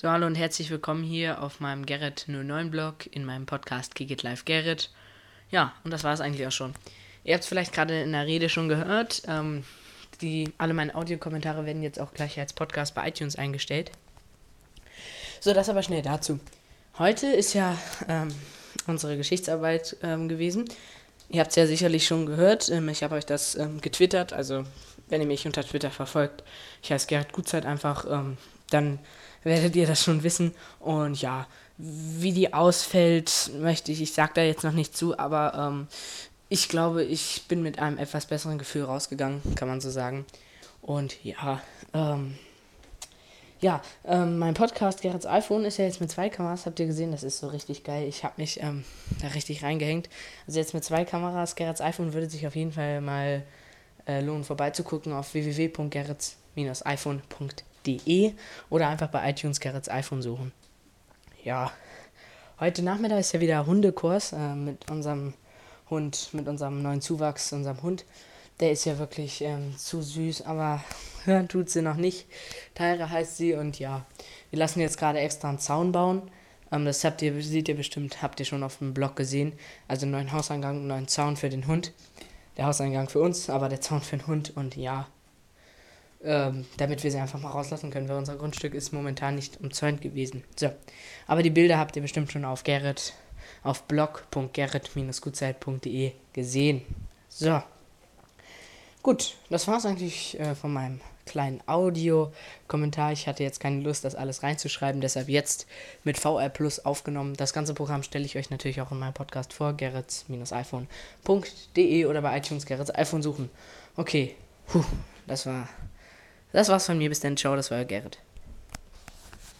So, hallo und herzlich willkommen hier auf meinem Gerrit09-Blog in meinem Podcast Kick It Live Gerrit. Ja, und das war es eigentlich auch schon. Ihr habt es vielleicht gerade in der Rede schon gehört. Ähm, die, alle meine Audiokommentare werden jetzt auch gleich als Podcast bei iTunes eingestellt. So, das aber schnell dazu. Heute ist ja ähm, unsere Geschichtsarbeit ähm, gewesen. Ihr habt es ja sicherlich schon gehört. Ähm, ich habe euch das ähm, getwittert. Also, wenn ihr mich unter Twitter verfolgt, ich heiße Gerrit Gutzeit einfach, ähm, dann werdet ihr das schon wissen. Und ja, wie die ausfällt, möchte ich, ich sage da jetzt noch nicht zu, aber ähm, ich glaube, ich bin mit einem etwas besseren Gefühl rausgegangen, kann man so sagen. Und ja, ähm, ja, ähm, mein Podcast Gerrits iPhone ist ja jetzt mit zwei Kameras, habt ihr gesehen, das ist so richtig geil. Ich habe mich ähm, da richtig reingehängt. Also jetzt mit zwei Kameras, Gerrits iPhone würde sich auf jeden Fall mal äh, lohnen, vorbeizugucken auf www.gerrits-iphone.de de oder einfach bei iTunes Gerrits iPhone suchen. Ja, heute Nachmittag ist ja wieder Hundekurs äh, mit unserem Hund, mit unserem neuen Zuwachs, unserem Hund. Der ist ja wirklich ähm, zu süß, aber hören tut sie noch nicht. Tyra heißt sie und ja, wir lassen jetzt gerade extra einen Zaun bauen. Ähm, das habt ihr, seht ihr bestimmt, habt ihr schon auf dem Blog gesehen. Also einen neuen Hauseingang, einen neuen Zaun für den Hund. Der Hauseingang für uns, aber der Zaun für den Hund und ja, ähm, damit wir sie einfach mal rauslassen können, weil unser Grundstück ist momentan nicht umzäunt gewesen. So, aber die Bilder habt ihr bestimmt schon auf Gerrit, auf blog.gerrit-gutzeit.de gesehen. So, gut, das war es eigentlich äh, von meinem kleinen Audio-Kommentar. Ich hatte jetzt keine Lust, das alles reinzuschreiben, deshalb jetzt mit VR Plus aufgenommen. Das ganze Programm stelle ich euch natürlich auch in meinem Podcast vor, gerrits-iphone.de oder bei iTunes Gerrits iPhone suchen. Okay, Puh, das war das war's von mir. Bis dann. Ciao, das war Gerrit.